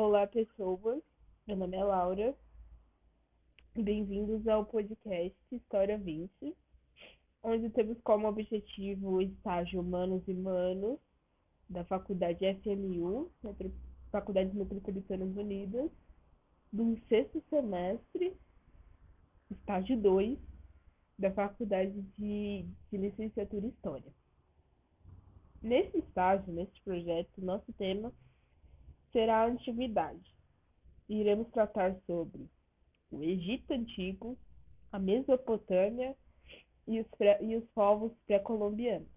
Olá, pessoas. Meu nome é Laura. Bem-vindos ao podcast História 20, onde temos como objetivo o estágio Humanos e Humanos da Faculdade FMU, Faculdades Metropolitanas Unidas, do sexto semestre, estágio 2, da Faculdade de, de Licenciatura em História. Nesse estágio, nesse projeto, nosso tema será a antiguidade. Iremos tratar sobre o Egito Antigo, a Mesopotâmia e os, pré, e os povos pré-colombianos.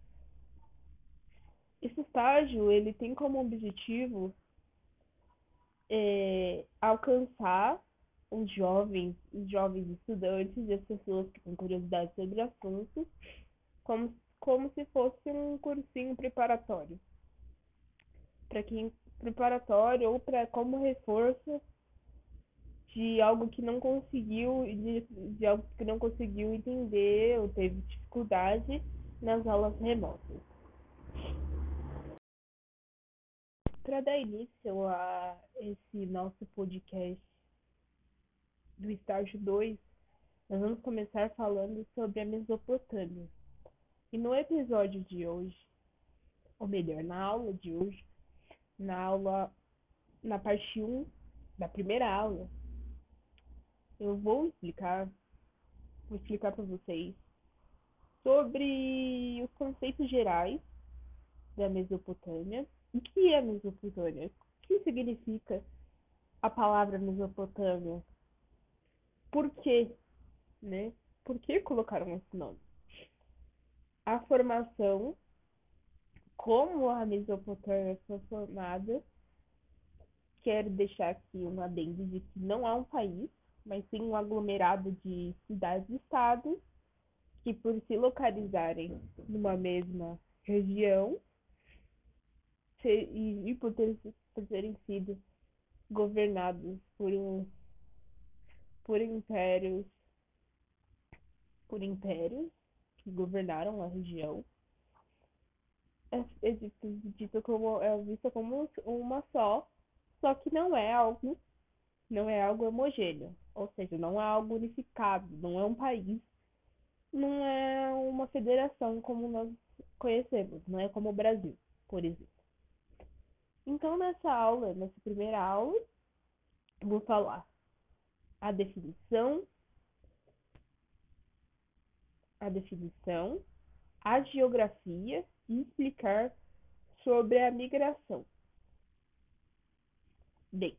Esse estágio ele tem como objetivo é, alcançar os jovens, os jovens estudantes e as pessoas que têm curiosidade sobre o assunto, como, como se fosse um cursinho preparatório. Para quem preparatório ou para como reforço de algo que não conseguiu de, de algo que não conseguiu entender ou teve dificuldade nas aulas remotas. Para dar início a esse nosso podcast do estágio 2, nós vamos começar falando sobre a Mesopotâmia. E no episódio de hoje, ou melhor, na aula de hoje, na aula, na parte 1 da primeira aula, eu vou explicar, vou explicar para vocês sobre os conceitos gerais da Mesopotâmia. O que é Mesopotâmia? O que significa a palavra Mesopotâmia? Por quê? Né? Por que colocaram esse nome? A formação como a Mesopotâmia foi formada, quero deixar aqui um adendo de que não há um país, mas sim um aglomerado de cidades e estados que, por se localizarem numa mesma região e, e por, ter, por terem sido governados por um por impérios por impérios que governaram a região é, é dita como é vista como uma só, só que não é algo não é algo homogêneo, ou seja, não é algo unificado, não é um país, não é uma federação como nós conhecemos, não é como o Brasil, por exemplo. Então, nessa aula, nessa primeira aula, vou falar a definição, a definição, a geografia explicar sobre a migração. Bem,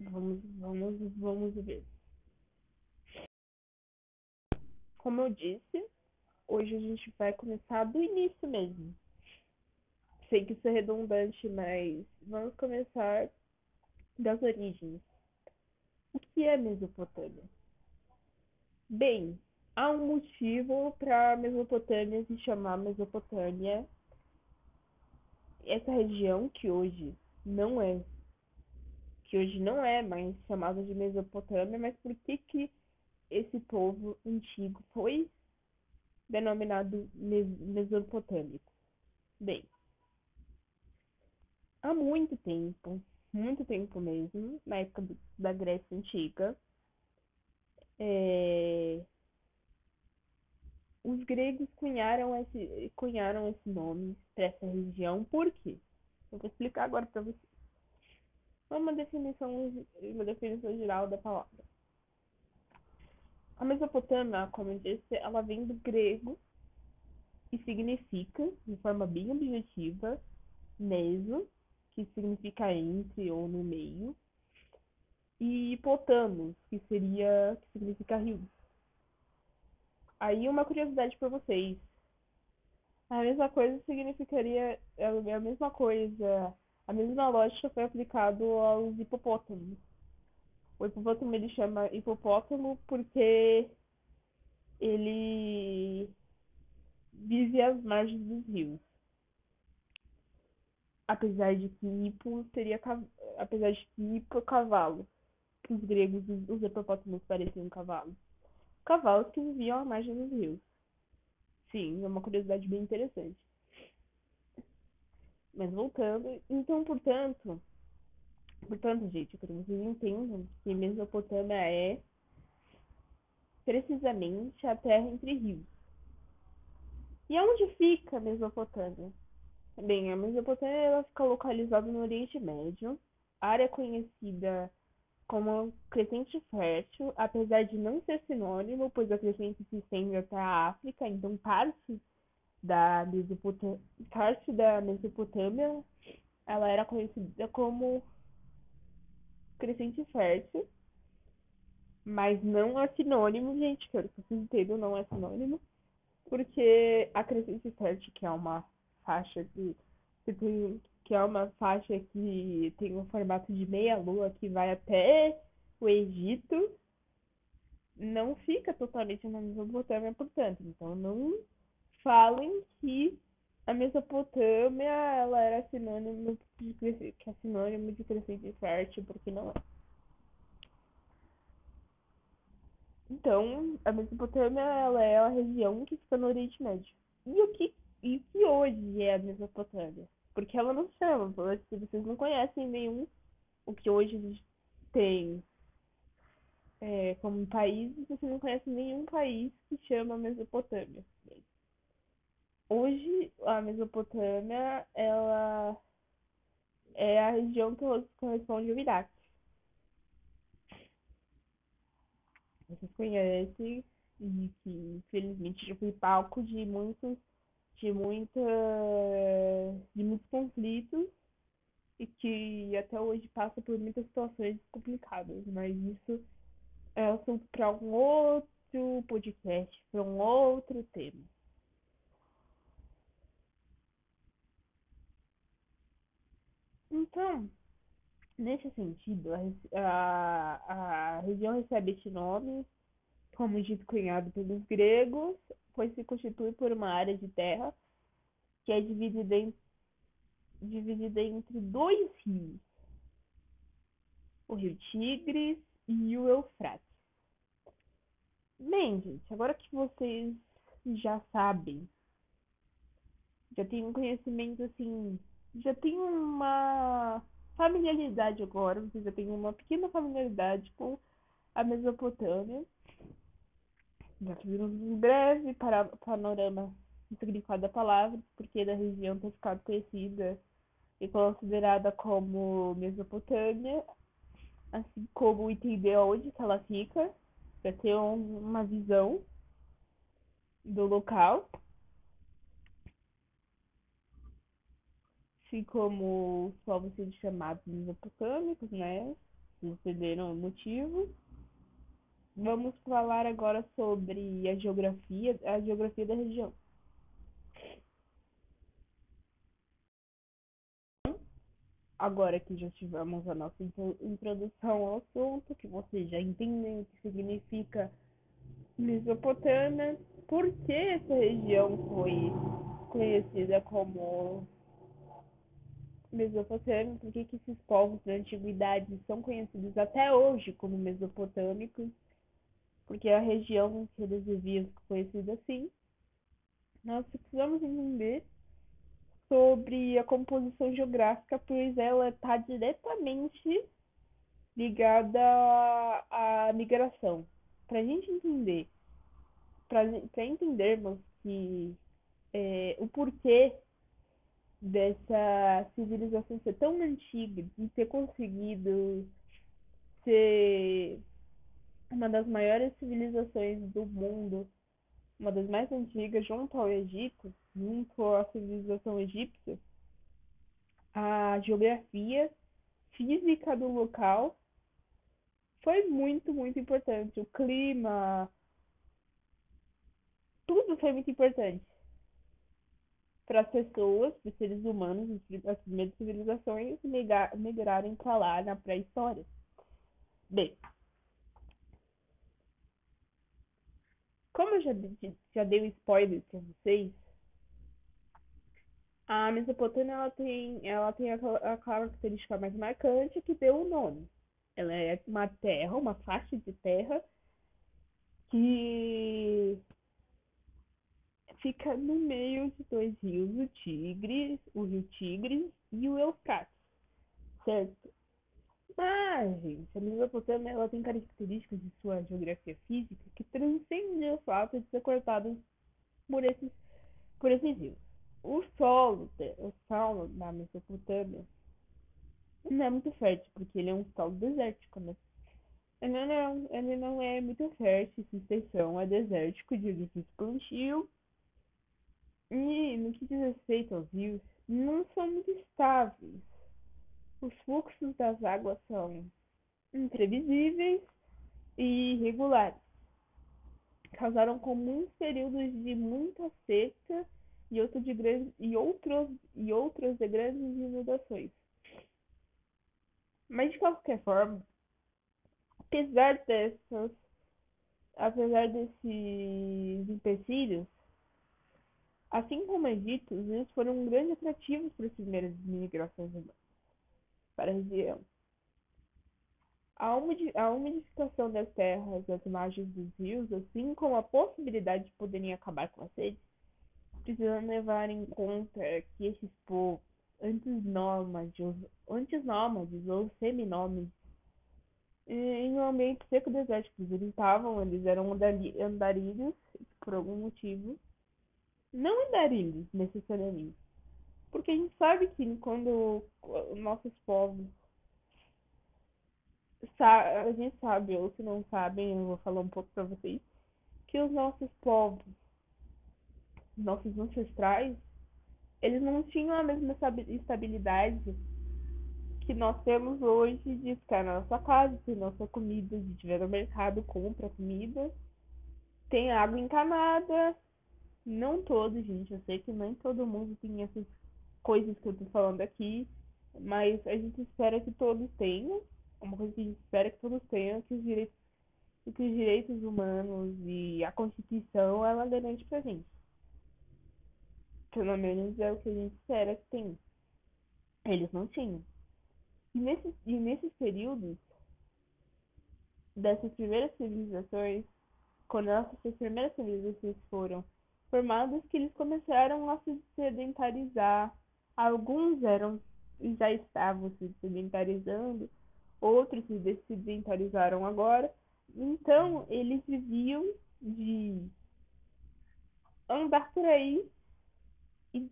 vamos, vamos, vamos ver. Como eu disse, hoje a gente vai começar do início mesmo. Sei que isso é redundante, mas vamos começar das origens. O que é Mesopotâmia? Bem, há um motivo para a Mesopotâmia se chamar Mesopotâmia. Essa região que hoje não é que hoje não é mais chamada de Mesopotâmia, mas por que que esse povo antigo foi denominado mesopotâmico? Bem, há muito tempo, muito tempo mesmo, na época da Grécia Antiga, é, os gregos cunharam esse, cunharam esse nome para essa região, por quê? Eu vou explicar agora para vocês. Uma definição, uma definição geral da palavra. A Mesopotâmia, como eu disse, ela vem do grego e significa, de forma bem objetiva, meso, que significa entre ou no meio, e potamos, que seria que significa rio. Aí uma curiosidade para vocês. A mesma coisa significaria é a mesma coisa, a mesma lógica foi aplicada aos hipopótamos. O hipopótamo ele chama hipopótamo porque ele vive às margens dos rios. Apesar de que hipo seria apesar de que hipo é cavalo. Os gregos os hipopótamos pareciam cavalo cavalos que viviam à margem dos rios. Sim, é uma curiosidade bem interessante. Mas voltando, então, portanto, portanto, gente, eu quero que vocês entendam que Mesopotâmia é precisamente a terra entre rios. E onde fica a Mesopotâmia? Bem, a Mesopotâmia ela fica localizada no Oriente Médio, área conhecida como crescente fértil, apesar de não ser sinônimo, pois a crescente se estende até a África, então parte da Mesopotâmia, parte da Mesopotâmia ela era conhecida como crescente fértil, mas não é sinônimo, gente, quero que vocês entendam, não é sinônimo, porque a crescente fértil, que é uma faixa que tem que é uma faixa que tem um formato de meia-lua que vai até o Egito, não fica totalmente na Mesopotâmia, portanto. Então, não falem que a Mesopotâmia ela era sinônimo de que é sinônimo de crescente fértil, porque não é. Então, a Mesopotâmia ela é a região que fica no Oriente Médio. E o que, e o que hoje é a Mesopotâmia? Porque ela não chama, se vocês não conhecem nenhum, o que hoje a gente tem é, como país, vocês não conhecem nenhum país que chama Mesopotâmia. Hoje, a Mesopotâmia, ela é a região que corresponde ao Iraque. Vocês conhecem e que, infelizmente, já foi palco de muitos de muita de muitos conflitos e que até hoje passa por muitas situações complicadas, mas isso é assunto para um outro podcast, para um outro tema. Então, nesse sentido, a, a, a região recebe este nome, como dito cunhado pelos gregos, pois se constitui por uma área de terra que é dividida, em, dividida entre dois rios, o rio Tigres e o Eufrates. Bem, gente, agora que vocês já sabem, já têm um conhecimento assim, já tem uma familiaridade agora, vocês já têm uma pequena familiaridade com a Mesopotâmia já tivemos um breve panorama do significado da palavra, porque da região ter ficado conhecida e considerada como Mesopotâmia, assim como entender onde que ela fica, para ter um, uma visão do local. Assim como os povos sendo chamados mesopotâmicos, né? Entenderam o motivo. Vamos falar agora sobre a geografia, a geografia da região. Agora que já tivemos a nossa introdução ao assunto, que vocês já entendem o que significa Mesopotâmia, por que essa região foi conhecida como Mesopotâmia, por que, que esses povos da antiguidade são conhecidos até hoje como mesopotâmicos porque a região que eles viviam conhecida assim, nós precisamos entender sobre a composição geográfica, pois ela está diretamente ligada à, migração. Para a gente entender, para entendermos que é, o porquê dessa civilização ser tão antiga e ter conseguido ser uma das maiores civilizações do mundo, uma das mais antigas, junto ao Egito, junto à civilização egípcia, a geografia física do local foi muito, muito importante. O clima, tudo foi muito importante para as pessoas, para os seres humanos, as primeiras civilizações migrarem para lá na pré-história. Bem, Como eu já, já dei um spoiler para vocês, a Mesopotâmia ela tem, ela tem a, a característica mais marcante que deu o nome. Ela é uma terra, uma faixa de terra que fica no meio de dois rios, o Tigre, o rio Tigre e o Eufrates, certo? Mas, gente, a Mesopotâmia ela tem características de sua geografia física que transcendem o fato de ser cortada por esses, por esses rios. O solo, o solo da Mesopotâmia não é muito fértil, porque ele é um solo desértico, né? Ele não, ele não é muito fértil, sua extensão é desértico de edifício plantio. E no que diz respeito aos rios, não são muito estáveis. Os fluxos das águas são imprevisíveis e irregulares. Causaram comuns períodos de muita seca e, outro de grande, e, outros, e outros de grandes inundações. Mas de qualquer forma, apesar dessas, apesar desses empecilhos, assim como Egito, os rios foram um grande atrativos para as primeiras migrações humanas para a região. A umidificação das terras das margens dos rios, assim como a possibilidade de poderem acabar com a sede, precisam levar em conta que esses povos, antes nômades, antes nômades ou seminômades, em um ambiente seco desértico. Eles estavam, eles eram andarilhos, por algum motivo. Não andarilhos, necessariamente. Porque a gente sabe que quando nossos povos. A gente sabe, ou se não sabem, eu vou falar um pouco para vocês. Que os nossos povos, nossos ancestrais, eles não tinham a mesma estabilidade que nós temos hoje de ficar na nossa casa, ter nossa comida, de tiver no mercado, compra comida, tem água encanada. Não todos, gente, eu sei que nem todo mundo tem essas coisas que eu tô falando aqui, mas a gente espera que todos tenham, uma coisa que a gente espera que todos tenham, que os direitos, que os direitos humanos e a Constituição, ela garante pra gente. Pelo menos é o que a gente espera que tenha. Eles não tinham. E nesses, e nesses períodos dessas primeiras civilizações, quando essas primeiras civilizações foram formadas, que eles começaram a se sedentarizar. Alguns eram já estavam se sedentarizando, outros se sedentarizaram agora. Então, eles viviam de andar por aí e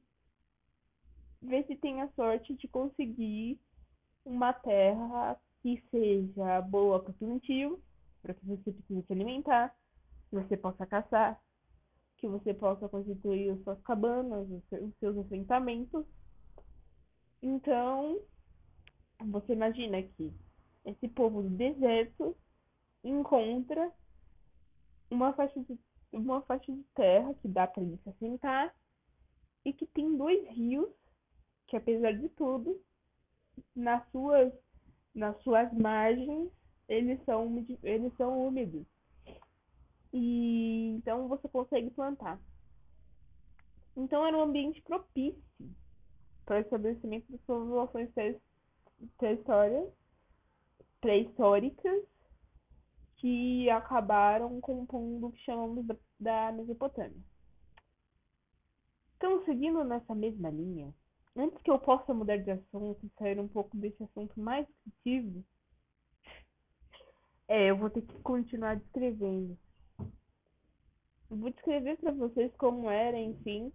ver se tem a sorte de conseguir uma terra que seja boa para o plantio, para que você precise se alimentar, que você possa caçar, que você possa constituir as suas cabanas, os seus assentamentos. Então, você imagina que esse povo do deserto encontra uma faixa de, uma faixa de terra que dá para ele se assentar e que tem dois rios que, apesar de tudo, nas suas, nas suas margens, eles são, eles são úmidos. E então você consegue plantar. Então era um ambiente propício para o estabelecimento das populações pré-históricas que acabaram compondo o que chamamos da Mesopotâmia. Então, seguindo nessa mesma linha, antes que eu possa mudar de assunto e sair um pouco desse assunto mais descritivo, é, eu vou ter que continuar descrevendo. Vou descrever para vocês como era, enfim,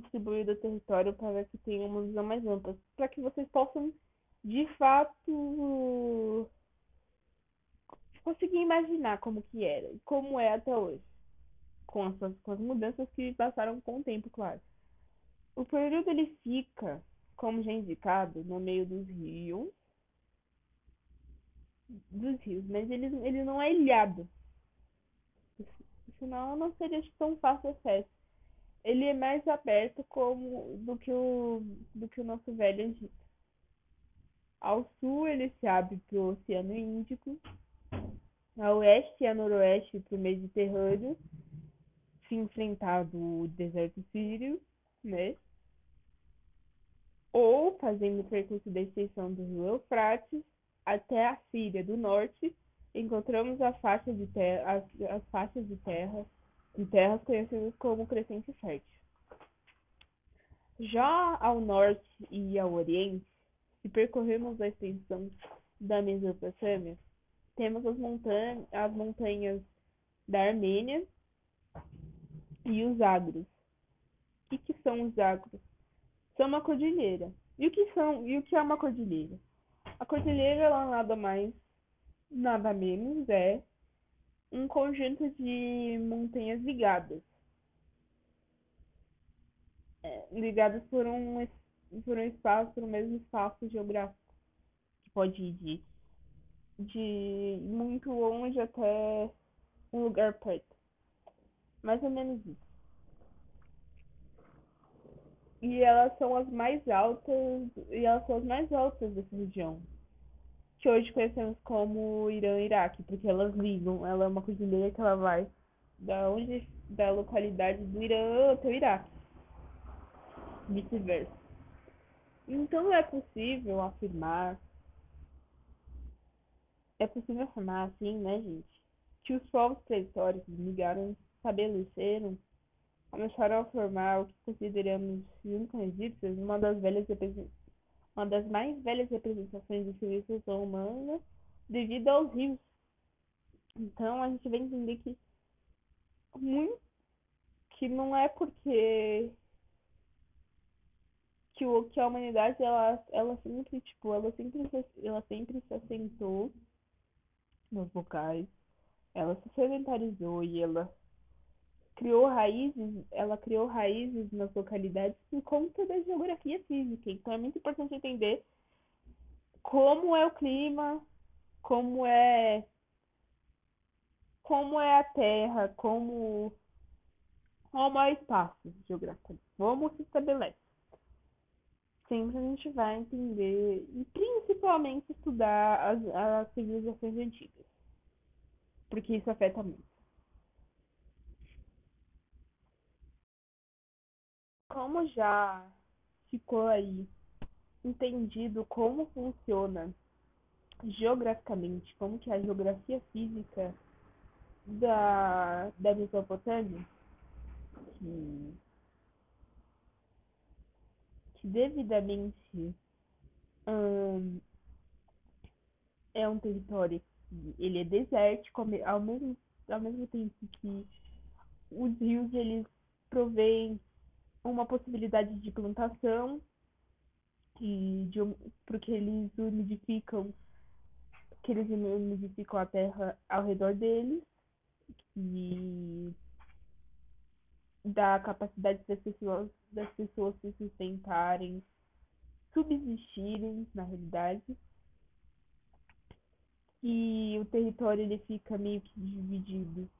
distribuído o território para que tenham uma visão mais ampla, para que vocês possam, de fato, conseguir imaginar como que era e como é até hoje, com as, com as mudanças que passaram com o tempo, claro. O período ele fica, como já indicado, no meio dos rios, dos rios, mas ele, ele não é ilhado. Senão não seria tão fácil acesso. Ele é mais aberto como do que o, do que o nosso velho Egito. Ao sul ele se abre para o Oceano Índico, a oeste e a noroeste para o Mediterrâneo, se enfrentar do deserto sírio, né? ou fazendo o percurso da extensão do rio Eufrates até a Síria do norte, encontramos a faixa de as, as faixas de terra em terras conhecidas como Crescente Fértil. Já ao norte e ao oriente, se percorrermos a extensão da Mesopotâmia, temos as, montanhas, as montanhas da Armênia e os Agros. O que, que são os Agros? São uma cordilheira. E o que são? E o que é uma cordilheira? A cordilheira ela nada mais, nada menos é um conjunto de montanhas ligadas. É, ligadas por um, por um espaço, por um mesmo espaço geográfico. Que pode ir de, de muito longe até um lugar perto. Mais ou menos isso. E elas são as mais altas, e elas são as mais altas dessa região. Que hoje conhecemos como Irã e Iraque, porque elas ligam, ela é uma cordilheira que ela vai da onde da localidade do Irã até o Iraque. Vice-versa. Então é possível afirmar é possível afirmar assim, né, gente, que os povos pré-históricos migraram, estabeleceram começaram a formar o que consideramos, junto com egípcios, uma das velhas uma das mais velhas representações de civilização humana devido aos rios. Então a gente vai entender que muito que não é porque que o que a humanidade ela ela sempre tipo ela sempre ela sempre se assentou nos locais ela se sedentarizou e ela criou raízes, ela criou raízes nas localidades por conta da geografia física. Então é muito importante entender como é o clima, como é como é a terra, como como é o espaço geográfico, como se estabelece. Sempre a gente vai entender e principalmente estudar as, as civilizações antigas, porque isso afeta muito. Como já ficou aí entendido como funciona geograficamente, como que é a geografia física da, da Mesopotâmia, que, que devidamente hum, é um território que ele é desértico, ao mesmo, ao mesmo tempo que os rios eles provêm uma possibilidade de plantação e de porque eles umidificam que eles umidificam a terra ao redor deles e dá a capacidade das pessoas das pessoas se sustentarem subsistirem na realidade. E o território ele fica meio que dividido.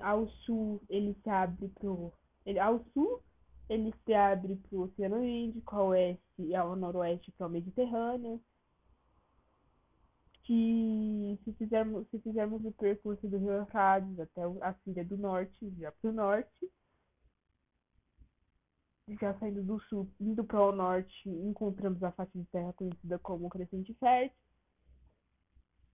Ao sul ele se abre pro ele, ao sul, ele se abre para o Oceano Índico, ao oeste e ao noroeste para o Mediterrâneo. Que se fizermos, se fizermos o percurso do Rio Eufrates até a Síria do Norte, já para o norte, já saindo do sul, indo para o norte, encontramos a faixa de terra conhecida como Crescente Fértil.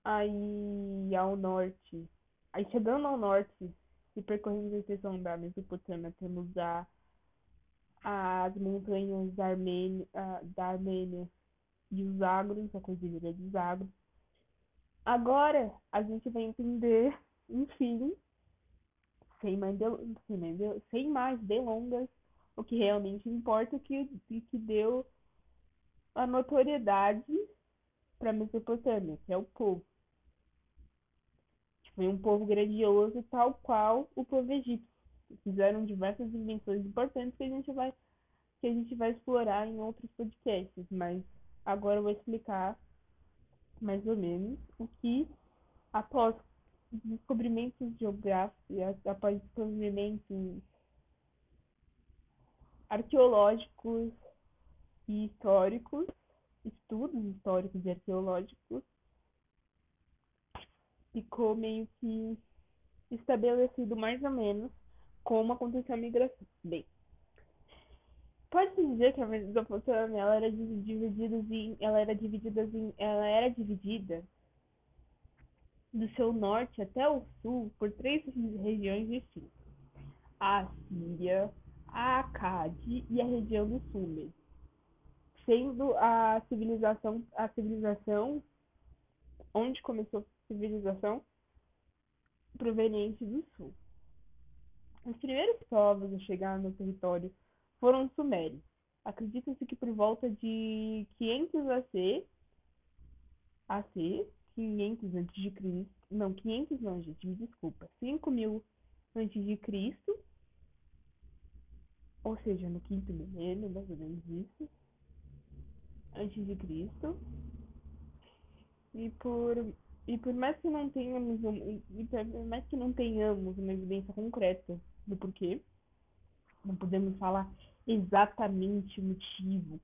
Aí ao norte, aí chegando ao norte, se percorremos a extensão da Mesopotâmia, temos a, as montanhas da Armênia, da Armênia e os Agros, a Cordilheira dos Agros. Agora a gente vai entender, enfim, sem mais, de, sem mais, sem mais delongas, o que realmente importa, que, que deu a notoriedade para a Mesopotâmia, que é o povo. Foi um povo grandioso, tal qual o povo egípcio. Fizeram diversas invenções importantes que a gente vai que a gente vai explorar em outros podcasts, mas agora eu vou explicar mais ou menos o que após descobrimentos geográficos, após descobrimentos arqueológicos e históricos, estudos históricos e arqueológicos, ficou meio que estabelecido mais ou menos como aconteceu a migração. Bem, pode-se dizer que a Mesopotâmia ela era dividida em, ela era dividida em, ela era dividida do seu norte até o sul por três regiões distintas: a Assíria, a Acade e a região do Sumer, sendo a civilização a civilização onde começou civilização proveniente do sul. Os primeiros povos a chegar no território foram os sumérios. Acredita-se que por volta de 500 AC, AC 500 antes de Cristo, não, 500 não, gente, me desculpa, 5000 antes de Cristo, ou seja, no quinto milênio, mais ou menos isso, antes de Cristo. E por e por mais que não tenhamos e por mais que não tenhamos uma evidência concreta do porquê, não podemos falar exatamente o motivo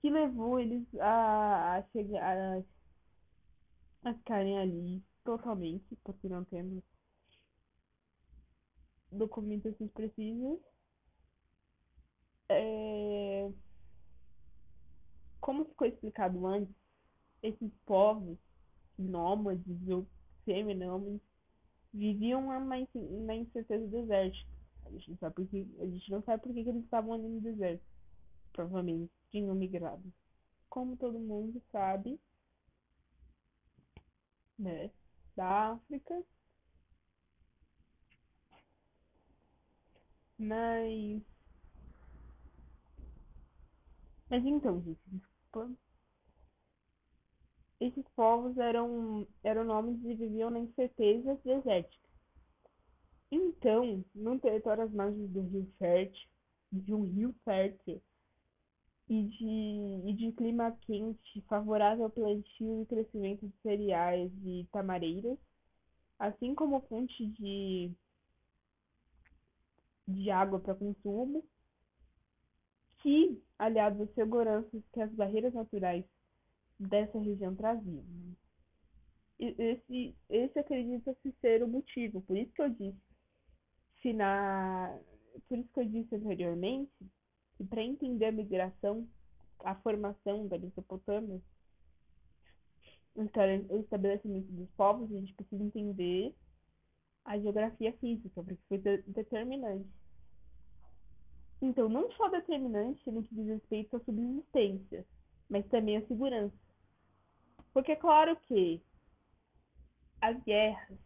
que levou eles a, a chegar a, a ficarem ali totalmente, porque não temos documentações precisas. É... Como ficou explicado antes, esses povos nômades ou semi-nômades viviam na incerteza desértica. A gente não sabe porque, a gente não sabe por que eles estavam ali no deserto. Provavelmente tinham migrado. Como todo mundo sabe, né, da África. Mas. Mas então, gente. Esses povos eram, eram nomes e viviam na incerteza desértica. Então, num território às margens do rio fértil, de um rio fértil e de, e de clima quente, favorável ao plantio e crescimento de cereais e tamareiras, assim como fonte de, de água para consumo, que, aliado às seguranças que as barreiras naturais dessa região traziam. Né? Esse, esse acredita-se ser o motivo, por isso que eu disse, se na, por isso que eu disse anteriormente, que para entender a migração, a formação da Mesopotâmia, o estabelecimento dos povos, a gente precisa entender a geografia física, porque foi determinante. Então, não só determinante no que diz respeito à subsistência, mas também à segurança. Porque é claro que as guerras,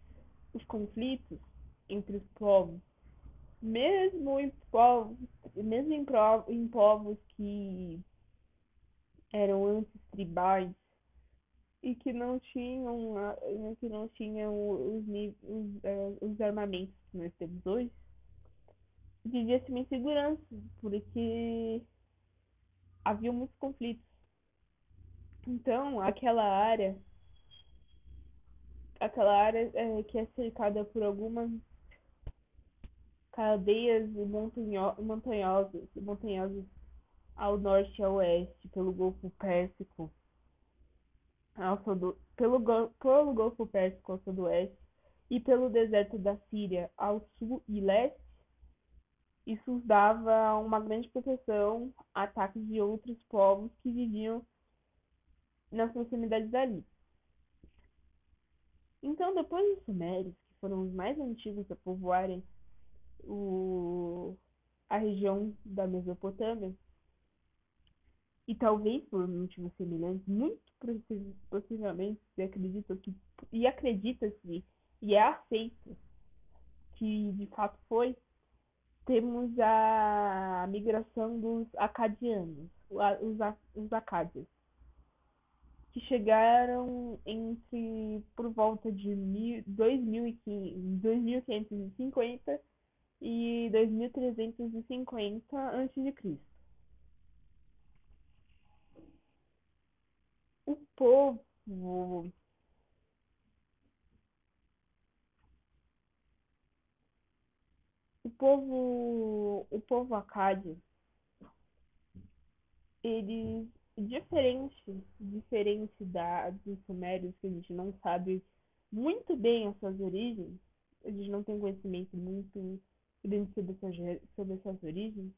os conflitos entre os povos, mesmo em povos, mesmo em, em povos que eram antes tribais e que não tinham que não tinham os, os, eh, os armamentos que nós temos hoje, vivia-se uma insegurança, porque havia muitos conflitos. Então, aquela área, aquela área é, que é cercada por algumas cadeias montanho montanhosas, montanhosas ao norte e ao oeste, pelo Golfo Pérsico, ao sudo, pelo, pelo Golfo Pérsico ao sudoeste e pelo deserto da Síria ao sul e leste, isso dava uma grande proteção a ataques de outros povos que viviam nas proximidades dali. Então, depois dos Sumérios, que foram os mais antigos a povoarem o, a região da Mesopotâmia, e talvez por motivos semelhantes, muito possivelmente se acredita que e acredita-se e é aceito que de fato foi temos a migração dos acadianos, os, os acádios que chegaram entre por volta de 2550 e 2350 a.C. O povo o povo o povo acádio eles diferente, diferente da, dos sumérios, que a gente não sabe muito bem as suas origens, a gente não tem conhecimento muito grande sobre, essa, sobre essas origens,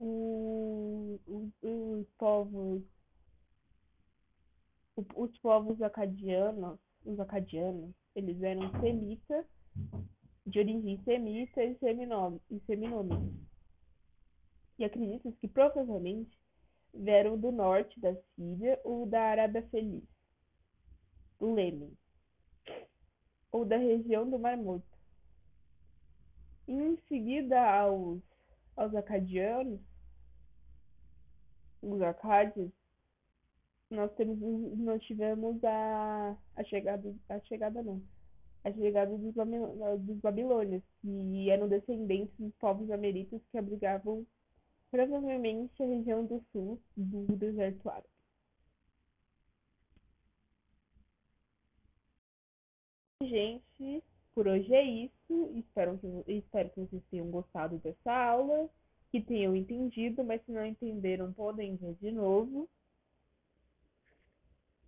o, o, os povos os povos acadianos, os acadianos, eles eram semitas, de origem semita e seminômica. E acredita-se que provavelmente vieram do norte da Síria ou da Arábia Feliz, do Lêmen, ou da região do Mar Morto. Em seguida aos, aos acadianos, os acádios, nós temos nós tivemos a, a chegada a chegada não a chegada dos, dos babilônios que eram descendentes dos povos ameritas que abrigavam provavelmente a região do sul do deserto árabe. Gente por hoje é isso. Espero que espero que vocês tenham gostado dessa aula que tenham entendido mas se não entenderam podem ver de novo.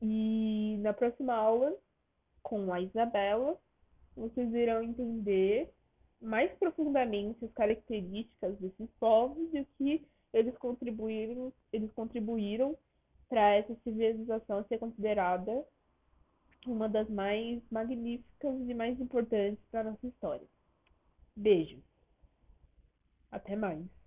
E na próxima aula, com a Isabela, vocês irão entender mais profundamente as características desses povos e o que eles contribuíram, eles contribuíram para essa civilização ser considerada uma das mais magníficas e mais importantes para a nossa história. Beijos. Até mais.